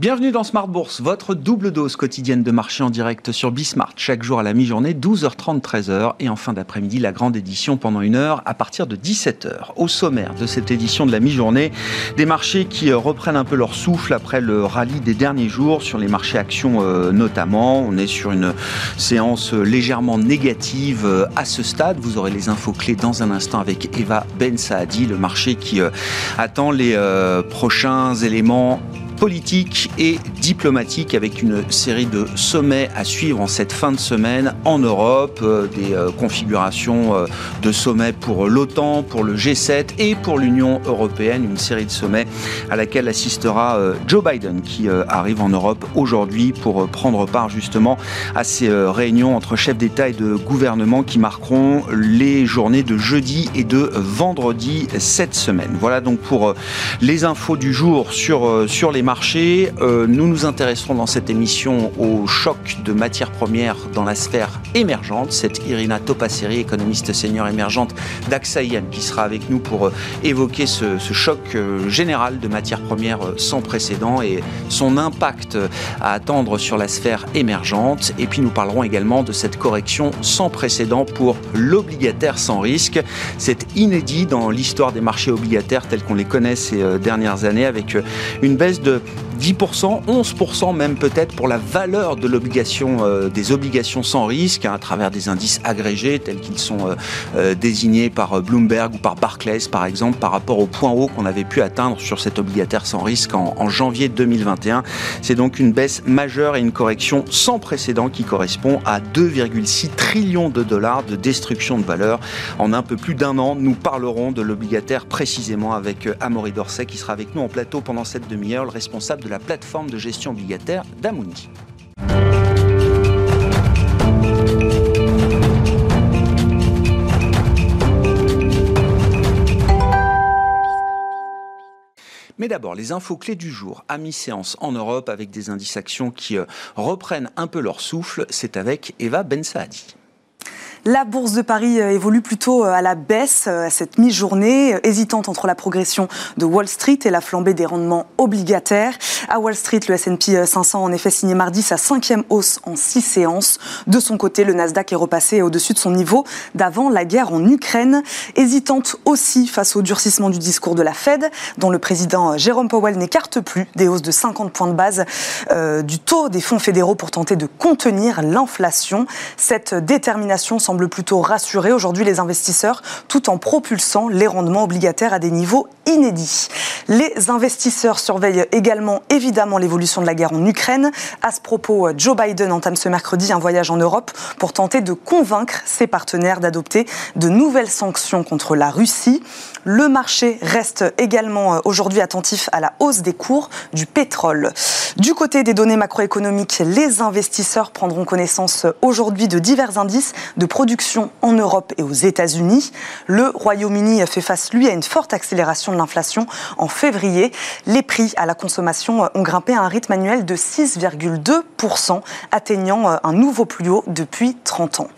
Bienvenue dans Smart Bourse, votre double dose quotidienne de marché en direct sur Bismart, chaque jour à la mi-journée, 12h30, 13h, et en fin d'après-midi, la grande édition pendant une heure à partir de 17h. Au sommaire de cette édition de la mi-journée, des marchés qui euh, reprennent un peu leur souffle après le rallye des derniers jours, sur les marchés actions euh, notamment. On est sur une séance légèrement négative euh, à ce stade. Vous aurez les infos clés dans un instant avec Eva Ben Saadi, le marché qui attend les prochains éléments politique et diplomatique avec une série de sommets à suivre en cette fin de semaine en Europe, euh, des euh, configurations euh, de sommets pour l'OTAN, pour le G7 et pour l'Union européenne, une série de sommets à laquelle assistera Joe Biden qui arrive en Europe aujourd'hui pour prendre part justement à ces réunions entre chefs d'État et de gouvernement qui marqueront les journées de jeudi et de vendredi cette semaine. Voilà donc pour les infos du jour sur, sur les marché. Euh, nous nous intéresserons dans cette émission au choc de matières premières dans la sphère émergente. C'est Irina Topasseri, économiste senior émergente d'AXA qui sera avec nous pour euh, évoquer ce, choc euh, général de matières premières sans précédent et son impact à attendre sur la sphère émergente. Et puis nous parlerons également de cette correction sans précédent pour l'obligataire sans risque. C'est inédit dans l'histoire des marchés obligataires tels qu'on les connaît ces dernières années avec une baisse de это 10%, 11% même peut-être pour la valeur de l'obligation, euh, des obligations sans risque hein, à travers des indices agrégés tels qu'ils sont euh, euh, désignés par Bloomberg ou par Barclays par exemple par rapport au point haut qu'on avait pu atteindre sur cet obligataire sans risque en, en janvier 2021. C'est donc une baisse majeure et une correction sans précédent qui correspond à 2,6 trillions de dollars de destruction de valeur en un peu plus d'un an. Nous parlerons de l'obligataire précisément avec Amaury Dorset qui sera avec nous en plateau pendant cette demi-heure, le responsable de la plateforme de gestion obligataire d'Amundi. Mais d'abord, les infos clés du jour à mi-séance en Europe avec des indices actions qui euh, reprennent un peu leur souffle. C'est avec Eva Ben Saadi. La bourse de Paris euh, évolue plutôt euh, à la baisse euh, à cette mi-journée, hésitante entre la progression de Wall Street et la flambée des rendements obligataires. À Wall Street, le S&P 500 a en effet signé mardi sa cinquième hausse en six séances. De son côté, le Nasdaq est repassé au-dessus de son niveau d'avant la guerre en Ukraine. Hésitante aussi face au durcissement du discours de la Fed, dont le président Jérôme Powell n'écarte plus des hausses de 50 points de base du taux des fonds fédéraux pour tenter de contenir l'inflation. Cette détermination semble plutôt rassurer aujourd'hui les investisseurs tout en propulsant les rendements obligataires à des niveaux inédits. Les investisseurs surveillent également évidemment l'évolution de la guerre en Ukraine. À ce propos, Joe Biden entame ce mercredi un voyage en Europe pour tenter de convaincre ses partenaires d'adopter de nouvelles sanctions contre la Russie. Le marché reste également euh, aujourd'hui attentif à la hausse des cours du pétrole. Du côté des données macroéconomiques, les investisseurs prendront connaissance aujourd'hui de divers indices de production en Europe et aux États-Unis. Le Royaume-Uni fait face, lui, à une forte accélération de l'inflation en février. Les prix à la consommation ont grimpé à un rythme annuel de 6,2%, atteignant un nouveau plus haut depuis 30 ans.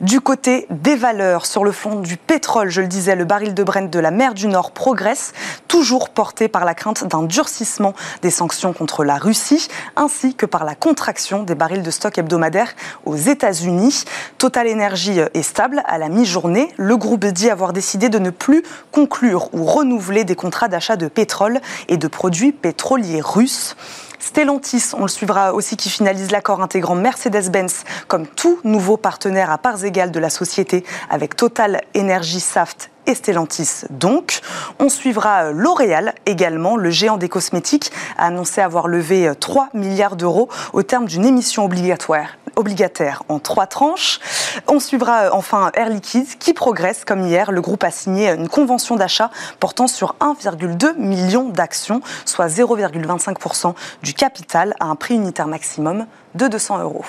Du côté des valeurs, sur le fond du pétrole, je le disais, le baril de Brent de la mer du Nord progresse, toujours porté par la crainte d'un durcissement des sanctions contre la Russie, ainsi que par la contraction des barils de stock hebdomadaires aux États-Unis. Total Energy est stable à la mi-journée. Le groupe dit avoir décidé de ne plus conclure ou renouveler des contrats d'achat de pétrole et de produits pétroliers russes. Stellantis, on le suivra aussi, qui finalise l'accord intégrant Mercedes-Benz comme tout nouveau partenaire à parts égales de la société avec Total Energy Saft et Stellantis donc. On suivra euh, L'Oréal également, le géant des cosmétiques a annoncé avoir levé 3 euh, milliards d'euros au terme d'une émission obligatoire obligataire en trois tranches. On suivra euh, enfin Air Liquide qui progresse comme hier. Le groupe a signé une convention d'achat portant sur 1,2 million d'actions, soit 0,25% du capital à un prix unitaire maximum de 200 euros.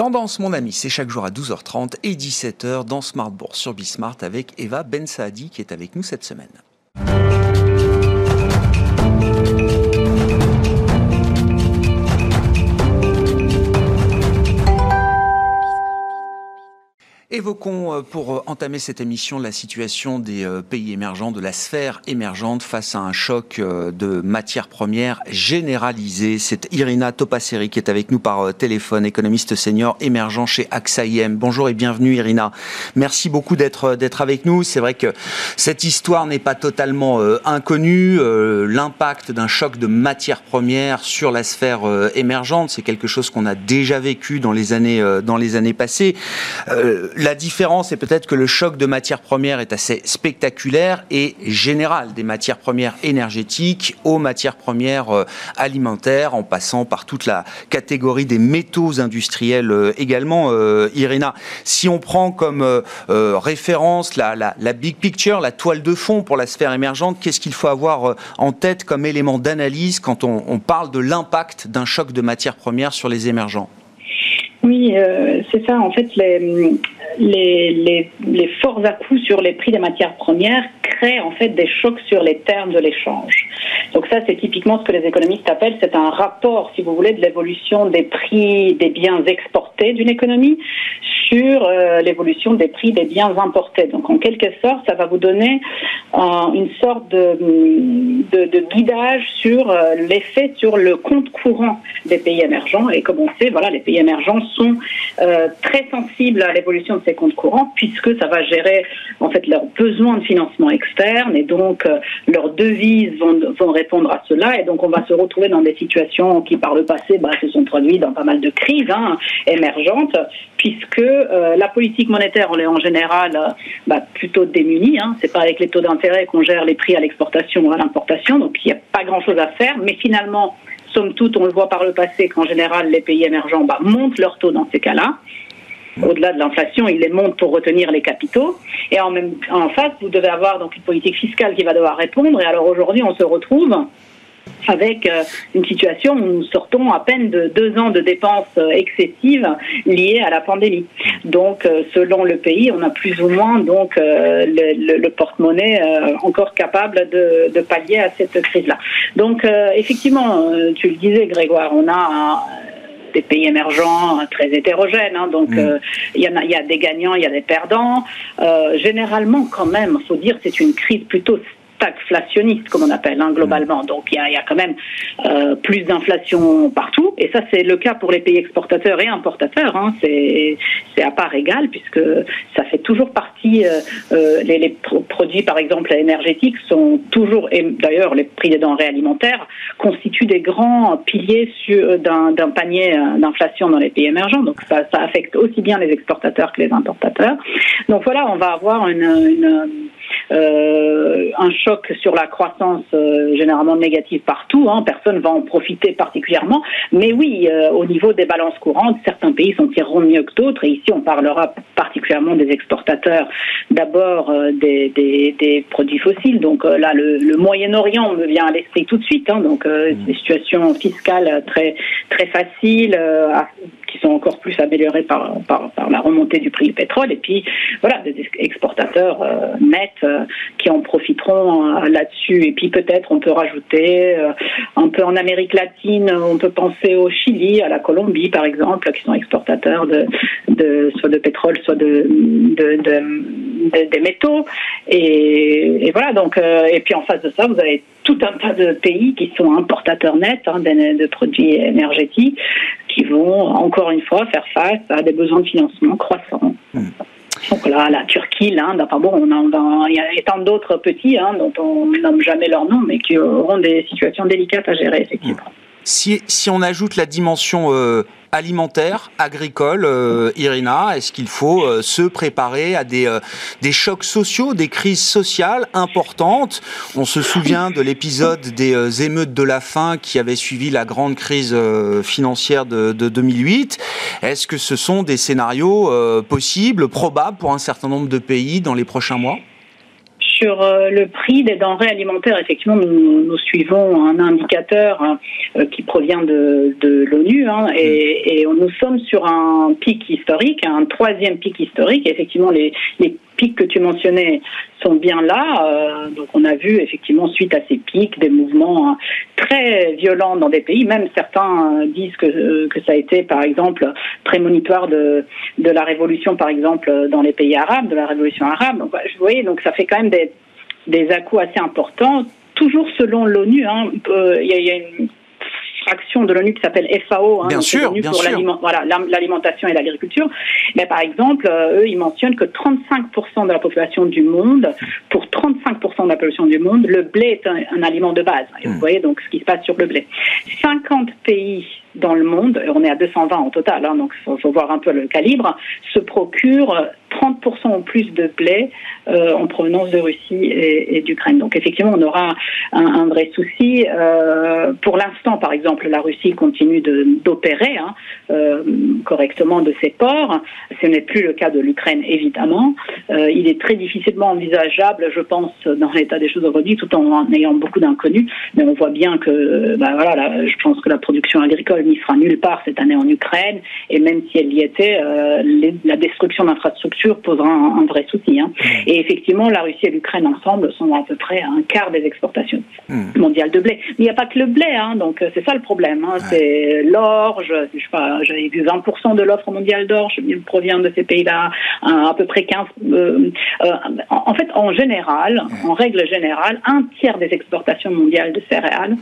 Tendance, mon ami, c'est chaque jour à 12h30 et 17h dans Smart sur Bismart avec Eva Ben Saadi qui est avec nous cette semaine. Évoquons euh, pour euh, entamer cette émission la situation des euh, pays émergents, de la sphère émergente face à un choc de matières premières généralisé. C'est Irina Topasseri qui est avec nous par téléphone, économiste senior émergent chez AXA IM. Bonjour et bienvenue Irina. Merci beaucoup d'être d'être avec nous. C'est vrai que cette histoire n'est pas totalement inconnue. L'impact d'un choc de matières premières sur la sphère émergente, c'est quelque chose qu'on a déjà vécu dans les années dans les années passées la différence est peut-être que le choc de matières premières est assez spectaculaire et général, des matières premières énergétiques aux matières premières euh, alimentaires, en passant par toute la catégorie des métaux industriels euh, également. Euh, Irina, si on prend comme référence la, big picture, la toile de fond pour la sphère émergente, qu'est-ce qu'il faut avoir en tête comme élément d'analyse quand on, on parle de l'impact d'un choc de matières premières sur les émergents? Oui, c'est ça. En fait, les, les, forts à-coups sur les prix des matières premières créent en fait des chocs sur les termes de l'échange. Donc ça, c'est typiquement ce que les économistes appellent, c'est un rapport, si vous voulez, de l'évolution des prix des biens exportés d'une économie sur euh, l'évolution des prix des biens importés. Donc en quelque sorte, ça va vous donner euh, une sorte de, guidage sur euh, l'effet sur le compte courant des pays émergents. Et comme on sait, voilà, les pays émergents sont très sensibles à l'évolution de ces comptes courants puisque ça va gérer en fait leurs besoins de financement externe et donc leurs devises vont, vont répondre à cela. Et donc on va se retrouver dans des situations qui par le passé bah, se sont traduites dans pas mal de crises hein, émergentes puisque euh, la politique monétaire, on est en général euh, bah, plutôt démunie. Hein. C'est pas avec les taux d'intérêt qu'on gère les prix à l'exportation ou à l'importation, donc il n'y a pas grand-chose à faire. Mais finalement, somme toute, on le voit par le passé qu'en général, les pays émergents bah, montent leurs taux dans ces cas-là. Au-delà de l'inflation, ils les montent pour retenir les capitaux. Et en, même, en face, vous devez avoir donc une politique fiscale qui va devoir répondre. Et alors aujourd'hui, on se retrouve avec euh, une situation où nous sortons à peine de deux ans de dépenses euh, excessives liées à la pandémie. Donc, euh, selon le pays, on a plus ou moins donc le, porte-monnaie encore capable de, de, pallier à cette crise-là. Donc, effectivement, tu le disais, Grégoire, on a des pays émergents très hétérogènes. Hein, donc, mm. il y, a, y, a, des gagnants, il y a des perdants. généralement, quand même, il faut dire, c'est une crise plutôt stagflationniste, comme on appelle, hein, globalement. Donc il y a, quand même euh, plus d'inflation partout. Et ça, c'est le cas pour les pays exportateurs et importateurs. Hein. C'est à part égale, puisque ça fait toujours partie. Euh, euh, les, produits, par exemple, énergétiques, sont toujours, et d'ailleurs, les prix des denrées alimentaires constituent des grands piliers d'un panier d'inflation dans les pays émergents. Donc ça, ça affecte aussi bien les exportateurs que les importateurs. Donc voilà, on va avoir une, une euh, un choc sur la croissance euh, généralement négative partout. Hein, personne va en profiter particulièrement. Mais oui, euh, au niveau des balances courantes, certains pays s'en tireront mieux que d'autres. Et ici, on parlera particulièrement des exportateurs. D'abord des, des, des, produits fossiles. Donc là, le, le Moyen-Orient me vient à l'esprit tout de suite. Hein, donc des situations fiscales très très faciles qui sont encore plus améliorées par, la remontée du prix du pétrole. Et puis, voilà, des exportateurs euh, nets euh, qui en profiteront euh, là-dessus. Et puis, peut-être, on peut rajouter un peu en Amérique latine, on peut penser au Chili, à la Colombie, par exemple, qui sont exportateurs de, soit de pétrole, soit de des métaux. Et, et, voilà, donc, et puis en face de ça, vous avez tout un tas de pays qui sont importateurs nets hein, de, produits énergétiques qui vont encore une fois faire face à des besoins de financement croissants. Hmm. Donc là, la Turquie, l'Inde, enfin bon, on il y a tant d'autres petits hein, dont on nomme jamais leur nom, mais qui auront des situations délicates à gérer, effectivement. Si, on ajoute la dimension euh, alimentaire, agricole, euh, Irina Est-ce qu'il faut euh, se préparer à des, des chocs sociaux, des crises sociales importantes? On se souvient de l'épisode des émeutes de la faim qui avait suivi la grande crise financière de, de 2008. Est-ce que ce sont des scénarios possibles, probables pour un certain nombre de pays dans les prochains mois? Sur euh, le prix des denrées alimentaires, effectivement, nous, suivons un indicateur euh, qui provient de, l'ONU hein, et, nous sommes sur un pic historique, un troisième pic historique. effectivement, les, pics que tu mentionnais sont bien là. donc on a vu effectivement suite à ces pics des mouvements hein, très violents dans des pays. Même certains disent que, que ça a été par exemple prémonitoire de, de la révolution par exemple dans les pays arabes, de la révolution arabe. Donc vous voyez, donc ça fait quand même des, des à-coups assez importants toujours selon l'ONU, hein, il y, a une fraction de l'ONU qui s'appelle FAO, hein, bien sûr, bien pour l'alimentation et l'agriculture. Mais par exemple, euh, eux, ils mentionnent que 35% de la population du monde, pour 35% de la population du monde, le blé est un, aliment de base. Vous hmm. voyez donc ce qui se passe sur le blé. 50 pays dans le monde, on est à 220 en total, hein, donc il faut, voir un peu le calibre, se procurent 30% ou plus de blé euh, en provenance de Russie et, d'Ukraine. Donc effectivement, on aura un, vrai souci. Euh, pour l'instant, par exemple, la Russie continue d'opérer hein, euh, correctement de ses ports. Ce n'est plus le cas de l'Ukraine, évidemment. il est très difficilement envisageable, je pense, dans l'état des choses aujourd'hui, tout en ayant beaucoup d'inconnus. Mais on voit bien que, bah, voilà, je pense que la production agricole n'y sera nulle part cette année en Ukraine. Et même si elle y était, la destruction d'infrastructures posera un, vrai souci. Hein. Et effectivement, la Russie et l'Ukraine ensemble sont à peu près un quart des exportations hmm. mondiales de blé. Mais il n'y a pas que le blé, hein, donc euh, c'est ça le problème. Hein. C'est l'orge, je sais pas, j'avais vu 20% de l'offre mondiale d'orge provient de ces pays-là, à peu près 15. Euh, euh, en fait, en général, en règle générale, un tiers des exportations mondiales de céréales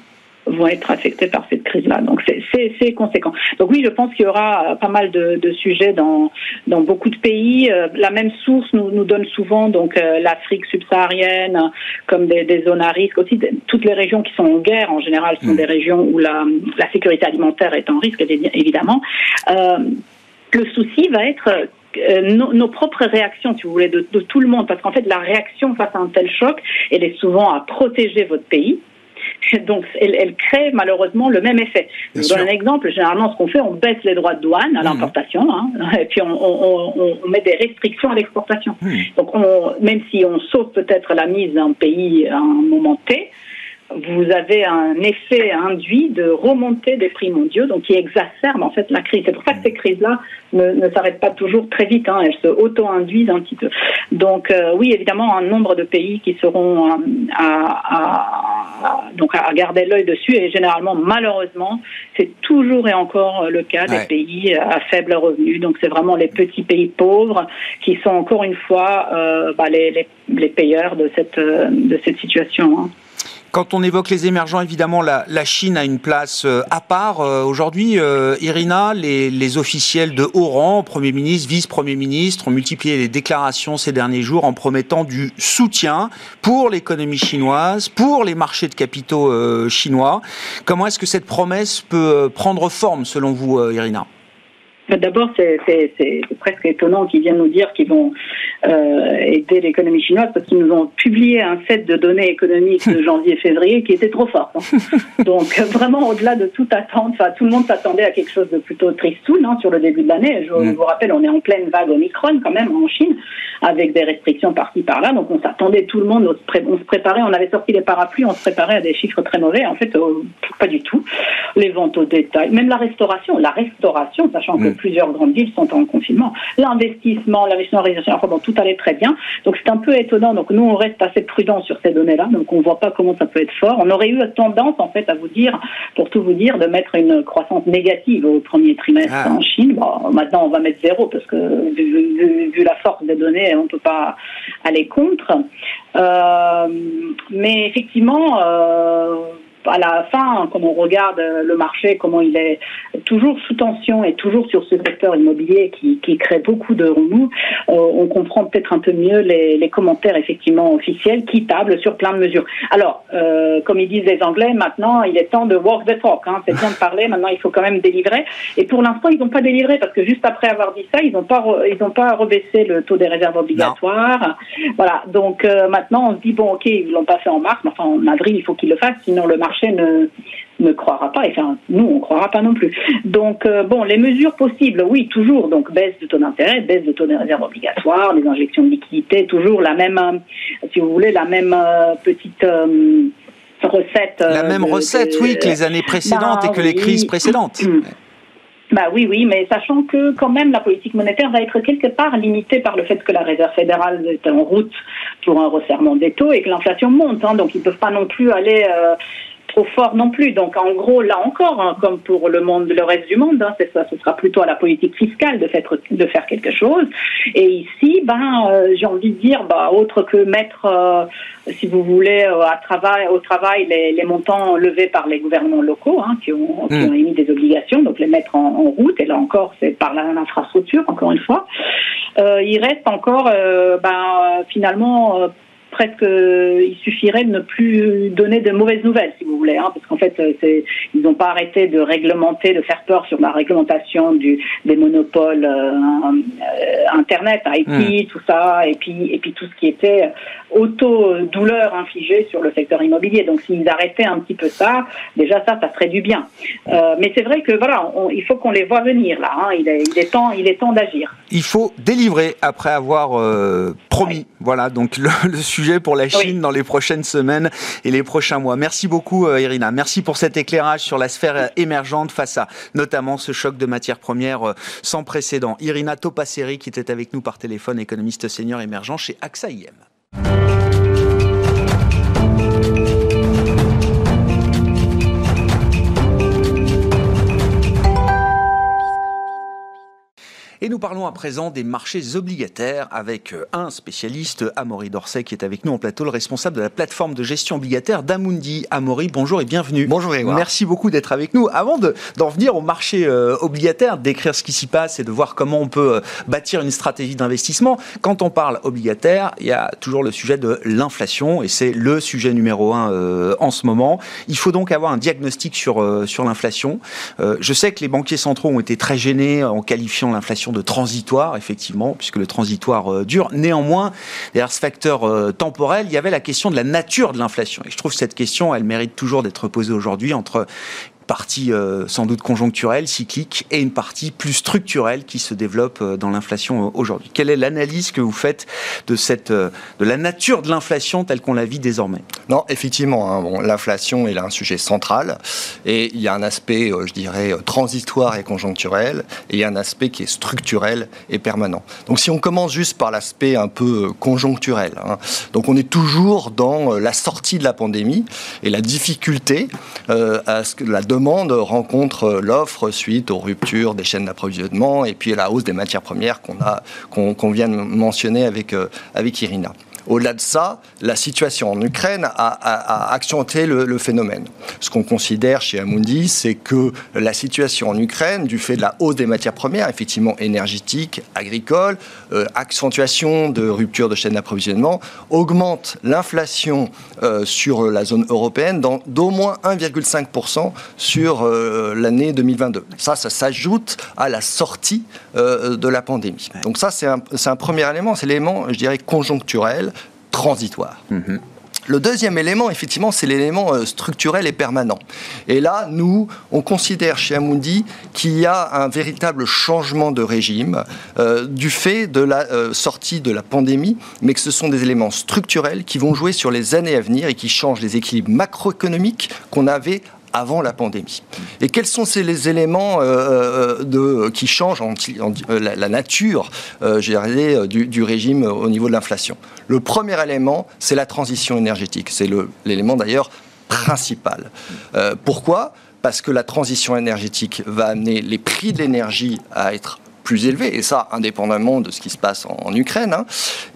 vont être affectés par cette crise-là. Donc c'est conséquent. Donc oui, je pense qu'il y aura euh, pas mal de, de, sujets dans, dans beaucoup de pays. Euh, la même source nous, nous donne souvent donc euh, l'Afrique subsaharienne comme des, des, zones à risque. Aussi, toutes les régions qui sont en guerre en général sont mm. des régions où la, la, sécurité alimentaire est en risque évidemment. Euh, le souci va être nos, nos, propres réactions, si vous voulez, de, de tout le monde, parce qu'en fait, la réaction face à un tel choc, elle est souvent à protéger votre pays, Donc, elle, crée malheureusement le même effet. je vous donne un exemple. Généralement, ce qu'on fait, on baisse les droits de douane à mmh. l'importation, hein, et puis on, met des restrictions à l'exportation. Mmh. Donc, même si on sauve peut-être la mise d'un pays à un moment T, vous avez un effet induit de remontée des prix mondiaux, donc qui exacerbe en fait la crise. C'est pour ça que ces crises-là ne, ne s'arrêtent pas toujours très vite, hein, elles se auto-induisent un petit peu. Donc euh, oui, évidemment, un nombre de pays qui seront euh, à, donc à garder l'œil dessus, et généralement, malheureusement, c'est toujours et encore le cas des pays à faible revenu. Donc c'est vraiment les petits pays pauvres qui sont encore une fois euh, bah, les, les, les, payeurs de cette, de cette situation. Hein. Quand on évoque les émergents, évidemment, la, Chine a une place euh, à part. Euh, aujourd'hui, euh, Irina, les, officiels de haut rang, Premier ministre, Vice-Premier ministre, ont multiplié les déclarations ces derniers jours en promettant du soutien pour l'économie chinoise, pour les marchés de capitaux chinois. Comment est-ce que cette promesse peut prendre forme, selon vous, Irina? D'abord, c'est presque étonnant qu'ils viennent nous dire qu'ils vont euh, aider l'économie chinoise parce qu'ils nous ont publié un set de données économiques de janvier-février qui était trop fort. Hein. Donc vraiment, au-delà de toute attente, tout le monde s'attendait à quelque chose de plutôt tristoun hein, sur le début de l'année. Je, mm. vous rappelle, on est en pleine vague Omicron quand même en Chine, avec des restrictions par-ci par-là. Donc on s'attendait, tout le monde, on se, préparait, on avait sorti les parapluies, on se préparait à des chiffres très mauvais. En fait, euh, pas du tout. Les ventes au détail, même la restauration, la restauration, sachant que mm plusieurs grandes villes sont en confinement. L'investissement, l'investissement enfin bon, tout allait très bien. Donc c'est un peu étonnant. Donc nous, on reste assez prudent sur ces données-là. Donc on voit pas comment ça peut être fort. On aurait eu tendance, en fait, à vous dire, pour tout vous dire, de mettre une croissance négative au premier trimestre ah. en Chine. Bon, maintenant, on va mettre zéro parce que vu, la force des données, on ne peut pas aller contre. Euh, mais effectivement, euh, à la fin, quand on regarde le marché, comment il est toujours sous tension et toujours sur ce secteur immobilier qui, crée beaucoup de remous, euh, on comprend peut-être un peu mieux les, commentaires effectivement officiels qui tablent sur plein de mesures. Alors, euh, comme ils disent les Anglais, maintenant il est temps de walk the talk. Hein. C'est bien de parler, maintenant il faut quand même délivrer. Et pour l'instant, ils n'ont pas délivré parce que juste après avoir dit ça, ils n'ont pas ils n'ont pas rebaissé le taux des réserves obligatoires. Voilà. Donc euh, maintenant, on se dit bon, ok, ils l'ont pas fait en mars, mais enfin en avril, il faut qu'ils le fassent, sinon le marché ne, ne croira pas, et enfin, nous, on ne croira pas non plus. Donc, euh, bon, les mesures possibles, oui, toujours, donc baisse de taux d'intérêt, baisse de taux de réserve obligatoire, les injections de liquidités, toujours la même, euh, si vous voulez, la même euh, petite recette. La même recette, oui, que les années précédentes et que les crises précédentes. Bah oui, oui, mais sachant que quand même la politique monétaire va être quelque part limitée par le fait que la Réserve fédérale est en route pour un resserrement des taux et que l'inflation monte. Hein, donc ils ne peuvent pas non plus aller euh, trop fort non plus. Donc en gros, là encore, hein, comme pour le monde, le reste du monde, hein, c'est ça, ce sera plutôt à la politique fiscale de faire, de faire quelque chose. Et ici, ben, euh, j'ai envie de dire, bah, autre que mettre, euh, si vous voulez, euh, à travail, au travail les, les, montants levés par les gouvernements locaux hein, qui, ont, qui, hmm. ont, émis des obligations, donc les mettre en, en route. Et là encore, c'est par l'infrastructure, encore une fois. il reste encore, ben, finalement presque, il suffirait de ne plus donner de mauvaises nouvelles, si vous voulez, hein, parce qu'en fait, euh, ils n'ont pas arrêté de réglementer, de faire peur sur la réglementation du, des monopoles euh, euh, Internet, IT, hmm. tout ça, et puis, et puis tout ce qui était auto-douleur infligée sur le secteur immobilier. Donc, s'ils arrêtaient un petit peu ça, déjà ça, ça ferait du bien. mais c'est vrai que voilà, il faut qu'on les voit venir là. Hein, il, est, il, est, temps, il est temps d'agir. Il faut délivrer après avoir promis. Voilà, donc le, le sujet pour la Chine dans les prochaines semaines et les prochains mois. Merci beaucoup, euh, Irina. Merci pour cet éclairage sur la sphère émergente face à notamment ce choc de matières premières euh, sans précédent. Irina Topasseri, qui était avec nous par téléphone, économiste senior émergent chez AXA IM. Et nous parlons à présent des marchés obligataires avec euh, un spécialiste, Amaury Dorset, qui est avec nous en plateau, le responsable de la plateforme de gestion obligataire d'Amundi. Amaury, bonjour et bienvenue. Bonjour Grégoire. Merci beaucoup d'être avec nous. Avant d'en venir au marché euh, obligataire, d'écrire ce qui s'y passe et de voir comment on peut euh, bâtir une stratégie d'investissement, quand on parle obligataire, il y a toujours le sujet de l'inflation et c'est le sujet numéro un en ce moment. Il faut donc avoir un diagnostic sur, sur l'inflation. je sais que les banquiers centraux ont été très gênés en qualifiant l'inflation de transitoire, effectivement, puisque le transitoire euh, dure. Néanmoins, derrière ce facteur euh, temporel, il y avait la question de la nature de l'inflation. Et je trouve que cette question, elle mérite toujours d'être posée aujourd'hui entre partie euh, sans doute conjoncturelle, cyclique, et une partie plus structurelle qui se développe euh, dans l'inflation euh, aujourd'hui. Quelle est l'analyse que vous faites de, cette, de la nature de l'inflation telle qu'on la vit désormais? Non, effectivement, hein, l'inflation est un sujet central, et il y a un aspect, je dirais, transitoire et conjoncturel, et il y a un aspect qui est structurel et permanent. Donc si on commence juste par l'aspect un peu conjoncturel, hein, donc on est toujours dans la sortie de la pandémie et la difficulté à ce que la demande demande rencontre l'offre suite aux ruptures des chaînes d'approvisionnement et puis la hausse des matières premières qu'on vient de mentionner avec, euh, avec Irina. Au-delà de ça, la situation en Ukraine a, accentué le, phénomène. Ce qu'on considère chez Amundi, c'est que la situation en Ukraine, du fait de la hausse des matières premières, effectivement énergétiques, agricoles, euh, accentuation de rupture de chaîne d'approvisionnement, augmente l'inflation euh, sur la zone européenne d'au moins 1,5% sur euh, l'année 2022. Ça, ça s'ajoute à la sortie de la pandémie. Donc ça, c'est un, un premier élément, c'est l'élément, je dirais, conjoncturel transitoire. Mhm. Le deuxième élément, effectivement, c'est l'élément euh, structurel et permanent. Et là, nous, on considère chez Amundi qu'il y a un véritable changement de régime euh, du fait de la euh, sortie de la pandémie, mais que ce sont des éléments structurels qui vont jouer sur les années à venir et qui changent les équilibres macroéconomiques qu'on avait avant la pandémie. Et quels sont ces les éléments euh, euh, de, qui changent en, euh, la, nature du, du, régime au niveau de l'inflation? Le premier élément, c'est la transition énergétique. C'est l'élément d'ailleurs principal. pourquoi? Parce que la transition énergétique va amener les prix de l'énergie à être plus élevés, et ça indépendamment de ce qui se passe en, Ukraine. Hein.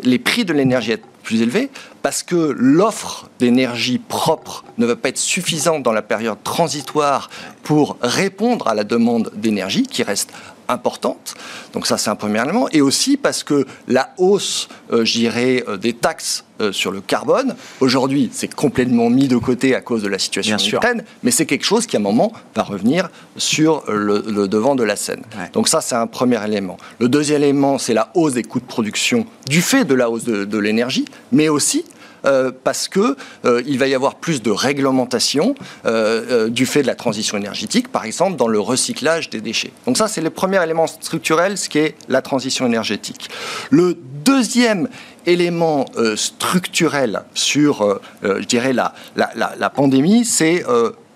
Les prix de l'énergie plus élevé parce que l'offre d'énergie propre ne va pas être suffisante dans la période transitoire pour répondre à la demande d'énergie qui reste importante. Donc ça, c'est un premier élément. Et aussi parce que la hausse, euh, euh des taxes euh, sur le carbone, aujourd'hui, c'est complètement mis de côté à cause de la situation en Ukraine, mais c'est quelque chose qui, à un moment, va revenir sur le, devant de la scène. Donc ça, c'est un premier élément. Le deuxième élément, c'est la hausse des coûts de production du fait de la hausse de l'énergie, mais aussi euh, parce que euh, il va y avoir plus de réglementation euh, du fait de la transition énergétique, par exemple dans le recyclage des déchets. Donc ça, c'est le premier élément structurel, ce qui est la transition énergétique. Le deuxième élément structurel sur, je dirais, la, la, la, la pandémie, c'est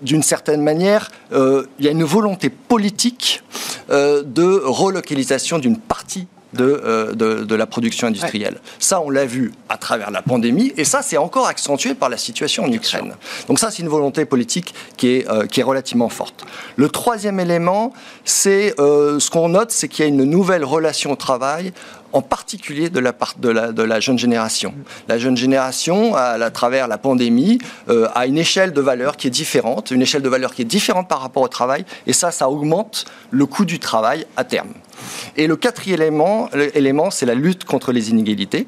d'une certaine manière, il y a une volonté politique de relocalisation d'une partie de, de, la production industrielle. Ça, on l'a vu à travers la pandémie, et ça, c'est encore accentué par la situation en Ukraine. Donc ça, c'est une volonté politique qui est, qui est relativement forte. Le troisième élément, c'est ce qu'on note, c'est qu'il y a une nouvelle relation au travail en particulier de la, jeune génération. La jeune génération, à, travers la pandémie, euh, a une échelle de valeur qui est différente, une échelle de valeur qui est différente par rapport au travail, et ça, ça augmente le coût du travail à terme. Et le quatrième élément c'est la lutte contre les inégalités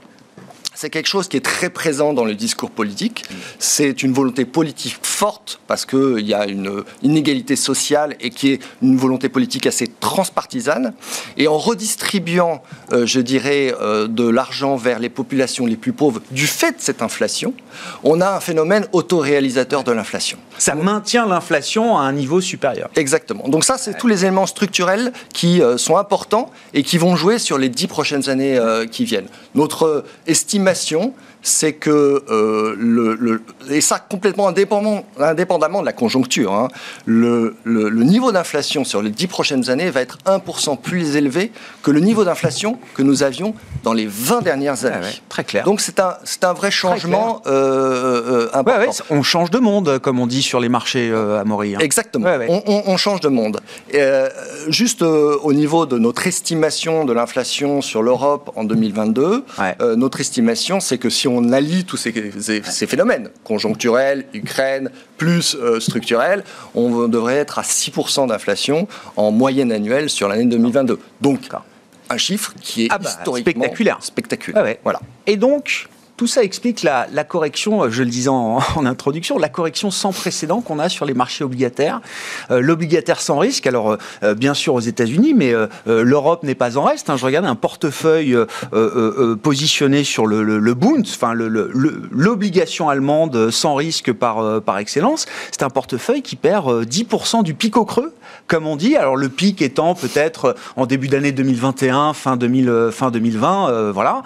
c'est quelque chose qui est très présent dans le discours politique. C'est une volonté politique forte parce qu'il y a une inégalité sociale et qui est une volonté politique assez transpartisane. Et en redistribuant, euh, je dirais, euh, de l'argent vers les populations les plus pauvres du fait de cette inflation, on a un phénomène autoréalisateur de l'inflation. Ça maintient l'inflation à un niveau supérieur. Exactement. Donc ça, c'est tous les éléments structurels qui euh, sont importants et qui vont jouer sur les dix prochaines années qui viennent. Notre estimation c'est que euh, le, et ça complètement indépendamment, indépendamment de la conjoncture, hein, le, niveau d'inflation sur les dix prochaines années va être 1% plus élevé que le niveau d'inflation que nous avions dans les 20 dernières années. très clair. Donc c'est un, c'est un vrai changement euh, euh, important. on change de monde, comme on dit sur les marchés à Maury. Hein. Exactement, on, on, change de monde. juste au niveau de notre estimation de l'inflation sur l'Europe en 2022, notre estimation c'est que si on allie tous ces, phénomènes, conjoncturels, Ukraine, plus euh, structurels, on devrait être à 6% d'inflation en moyenne annuelle sur l'année 2022. Donc, un chiffre qui est ah bah, historiquement spectaculaire. spectaculaire. Voilà. Et donc, tout ça explique la, correction, euh, je le disais en, introduction, la correction sans précédent qu'on a sur les marchés obligataires. Euh, l'obligataire sans risque, alors euh, bien sûr aux États-Unis, mais l'Europe n'est pas en reste. Hein. Je regarde un portefeuille positionné sur le, le, Bund, enfin l'obligation allemande sans risque par, par excellence. C'est un portefeuille qui perd 10% du pic au creux, comme on dit. Alors le pic étant peut-être en début d'année 2021, fin, 2000, fin 2020, voilà.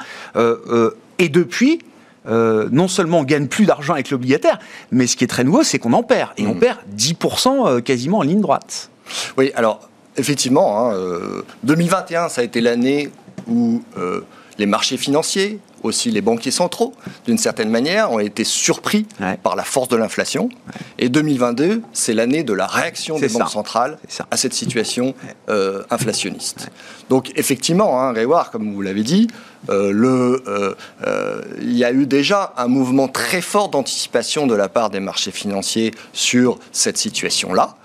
Et depuis, euh, non seulement on gagne plus d'argent avec l'obligataire, mais ce qui est très nouveau, c'est qu'on en perd. Et on mmh. perd 10% euh, quasiment en ligne droite. Oui, alors effectivement, 2021, hein, euh, ça a été l'année où les marchés financiers, aussi les banquiers centraux, d'une certaine manière, ont été surpris par la force de l'inflation. Et 2022, c'est l'année de la réaction des banques centrales à cette situation inflationniste. Donc effectivement, hein, comme vous l'avez dit, euh, le, euh, euh, il y a eu déjà un mouvement très fort d'anticipation de la part des marchés financiers sur cette situation-là.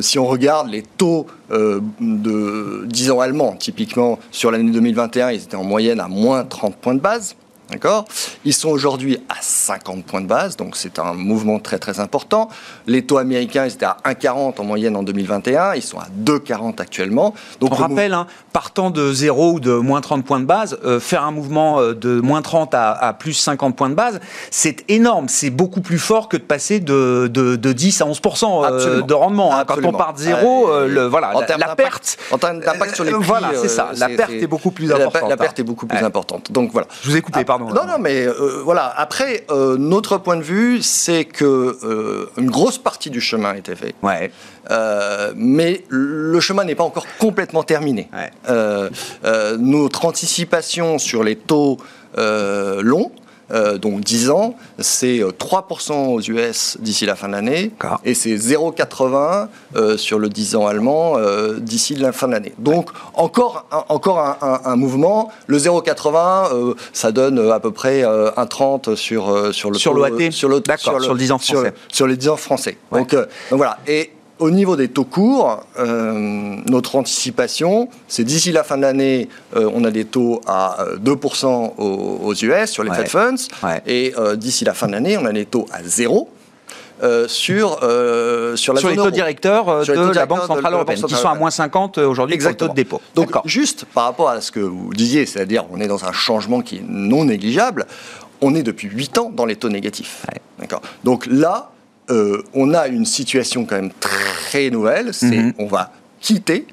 si on regarde les taux de 10 ans allemands, typiquement sur l'année 2021, ils étaient en moyenne à moins 30 points de base. D'accord? Ils sont aujourd'hui à 50 points de base, donc c'est un mouvement très très important. Les taux américains, ils étaient à 1,40 en moyenne en 2021, ils sont à 2,40 actuellement. Donc On rappelle, hein, partant de 0 ou de moins 30 points de base, euh, faire un mouvement euh, de moins 30 à, plus 50 points de base, c'est énorme. C'est beaucoup plus fort que de passer de, de, 10 à 11% euh, de rendement. Hein. Quand on part de 0, le, voilà, la, perte. En termes d'impact sur les prix. voilà, c'est ça. La perte est, beaucoup plus importante. La, perte est beaucoup plus importante. Donc voilà. Je vous ai coupé, pardon. Non, non, mais euh, voilà. Après, euh, notre point de vue, c'est que euh, une grosse partie du chemin a été fait. Ouais. mais le chemin n'est pas encore complètement terminé. notre anticipation sur les taux longs euh, donc 10 ans, c'est 3% euh, aux US d'ici la fin de l'année, et c'est 0,80 euh, sur le 10 ans allemand d'ici la fin de l'année. Donc encore, un, encore un, mouvement. Le 0,80, ça donne à peu près 1,30 sur, sur le sur l'OAT, sur le, sur, le, 10 ans français. Sur, les 10 ans français. Donc, donc voilà. Et au niveau des taux courts, euh, notre anticipation, c'est d'ici la fin de l'année, euh, on a des taux à 2% euh, aux, US sur les Fed Funds, et d'ici la fin de l'année, on a des taux à zéro. sur, sur, la sur les taux directeurs de la Banque Centrale Européenne, qui sont à moins 50 aujourd'hui pour le taux de dépôt. Donc, juste par rapport à ce que vous disiez, c'est-à-dire on est dans un changement qui est non négligeable, on est depuis 8 ans dans les taux négatifs. D'accord. Donc là, euh, on a une situation quand même très nouvelle. C'est mhm. on va quitter,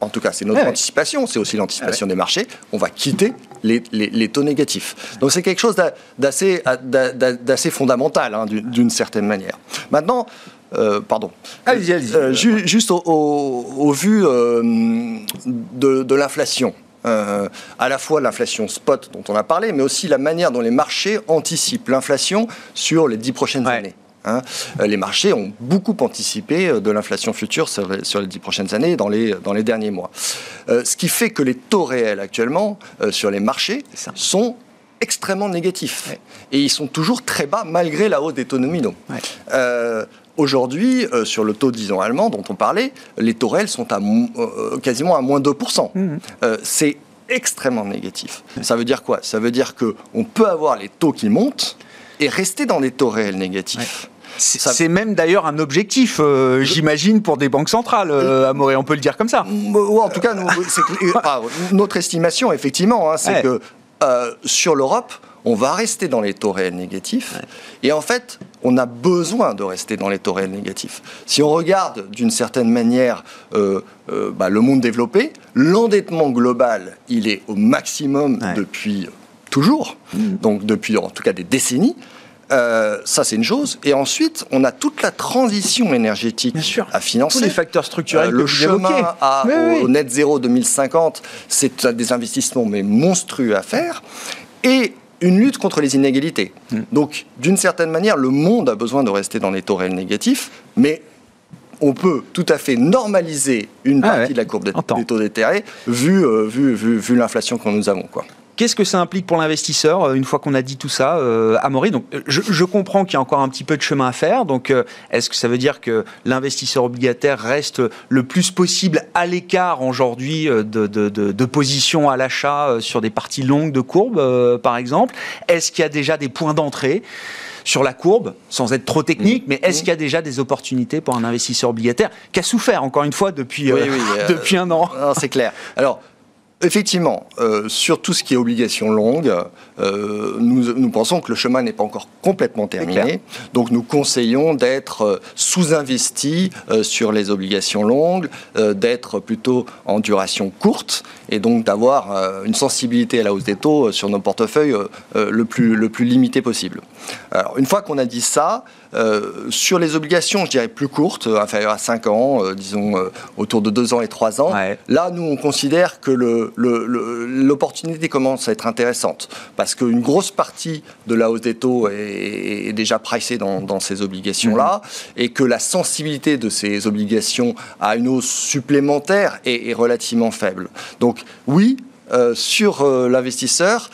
en tout cas c'est notre anticipation, c'est aussi l'anticipation des marchés, on va quitter les, taux négatifs. Donc c'est quelque chose d'assez fondamental hein, d'une certaine manière. Maintenant, pardon. Allez-y, allez-y. juste au, vu de, de l'inflation. à la fois l'inflation spot dont on a parlé, mais aussi la manière dont les marchés anticipent l'inflation sur les dix prochaines années. Hein. Euh, les marchés ont beaucoup anticipé euh, de l'inflation future sur les, dix prochaines années dans les, dans les derniers mois. Euh, ce qui fait que les taux réels actuellement sur les marchés sont extrêmement négatifs. Et ils sont toujours très bas malgré la hausse des taux nominaux. Aujourd'hui, sur le taux 10 ans allemand dont on parlait, les taux réels sont à, quasiment à moins 2%. Mmh. C'est extrêmement négatif. Ça veut dire quoi? Ça veut dire qu'on peut avoir les taux qui montent et rester dans des taux réels négatifs. C'est même d'ailleurs un objectif, euh, j'imagine, pour des banques centrales, euh, Amoré, on peut le dire comme ça. en tout cas, notre estimation, effectivement, hein, c'est que euh, sur l'Europe, on va rester dans les taux réels négatifs. Et en fait, on a besoin de rester dans les taux réels négatifs. Si on regarde d'une certaine manière bah, le monde développé, l'endettement global, il est au maximum depuis toujours, mm. donc depuis en tout cas des décennies. Euh, ça, c'est une chose. Et ensuite, on a toute la transition énergétique à financer. Tous les facteurs structurels. Euh, le chemin au net zéro 2050, c'est des investissements mais monstrueux à faire. Et une lutte contre les inégalités. Mm. Donc, d'une certaine manière, le monde a besoin de rester dans les taux réels négatifs, mais on peut tout à fait normaliser une ah partie de la courbe des, taux d'intérêt vu, euh, vu, vu, vu l'inflation que nous avons. Quoi. Qu'est-ce que ça implique pour l'investisseur euh, une fois qu'on a dit tout ça, euh, Amaury Donc, je, comprends qu'il y a encore un petit peu de chemin à faire. Donc, euh, est-ce que ça veut dire que l'investisseur obligataire reste le plus possible à l'écart aujourd'hui de, de, positions à l'achat sur des parties longues de courbe, par exemple? Est-ce qu'il y a déjà des points d'entrée sur la courbe, sans être trop technique, mmh. mais est-ce mmh. qu'il y a déjà des opportunités pour un investisseur obligataire qui a souffert, encore une fois, depuis, depuis un an? C'est clair. Alors, Effectivement, euh, sur tout ce qui est obligation longue, euh, nous, pensons que le chemin n'est pas encore complètement terminé. Donc nous conseillons d'être euh, sous-investi sur les obligations longues, d'être plutôt en duration courte et donc d'avoir une sensibilité à la hausse des taux sur nos portefeuilles le, plus, le plus limité possible. Alors une fois qu'on a dit ça, euh, sur les obligations, je dirais plus courtes, euh, inférieures à 5 ans, euh, disons autour de 2 ans et 3 ans, là, nous, on considère que l'opportunité le, commence à être intéressante. Parce qu'une grosse partie de la hausse des taux est, déjà pricée dans, ces obligations-là, mhm. et que la sensibilité de ces obligations à une hausse supplémentaire est, relativement faible. Donc, oui, sur l'investisseur,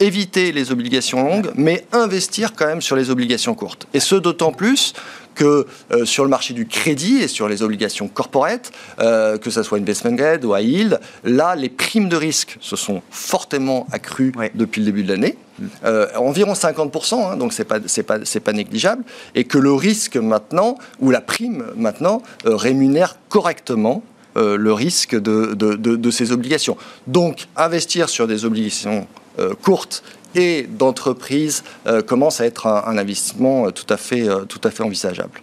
éviter les obligations longues, mais investir quand même sur les obligations courtes. Et ce, d'autant plus que euh, sur le marché du crédit et sur les obligations corporate, euh, que ce soit investment grade ou high yield, là, les primes de risque se sont fortement accrues depuis le début de l'année. Mm. Euh, environ 50%, hein, donc c'est pas c'est pas pas négligeable, et que le risque maintenant ou la prime maintenant rémunère correctement le risque de, de, de, ces obligations. Donc investir sur des obligations euh, courte et d'entreprise euh, commence à être un, investissement euh, tout à fait, tout à fait envisageable.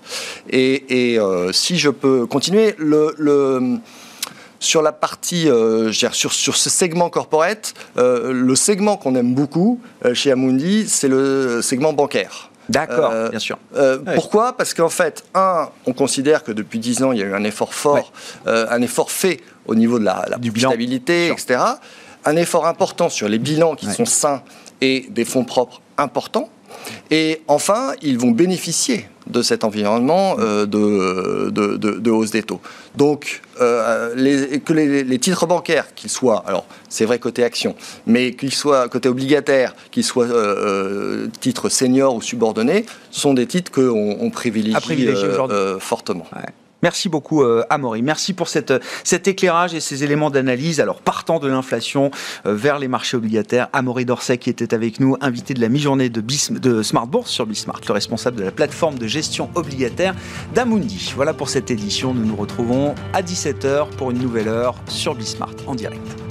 Et, si je peux continuer, le, sur la partie, sur, sur ce segment corporate, le segment qu'on aime beaucoup chez Amundi, c'est le segment bancaire. D'accord, bien sûr. Pourquoi? Parce qu'en fait, un, on considère que depuis 10 ans, il y a eu un effort fort, un effort fait au niveau de la, la stabilité, etc un effort important sur les bilans qui sont sains et des fonds propres importants. Et enfin, ils vont bénéficier de cet environnement euh, de, de, hausse des taux. Donc, euh, les, que les, titres bancaires, qu'ils soient, alors c'est vrai côté action, mais qu'ils soient côté obligataire, qu'ils soient euh, titres seniors ou subordonnés, sont des titres qu'on on privilégie fortement. Merci beaucoup, euh, Amaury. Merci pour cette, cet éclairage et ces éléments d'analyse. Alors, partant de l'inflation euh, vers les marchés obligataires, Amaury Dorset qui était avec nous, invité de la mi-journée de, de Smart Bourse sur Bismart, le responsable de la plateforme de gestion obligataire d'Amundi. Voilà pour cette édition. Nous nous retrouvons à 17h pour une nouvelle heure sur Bismart en direct.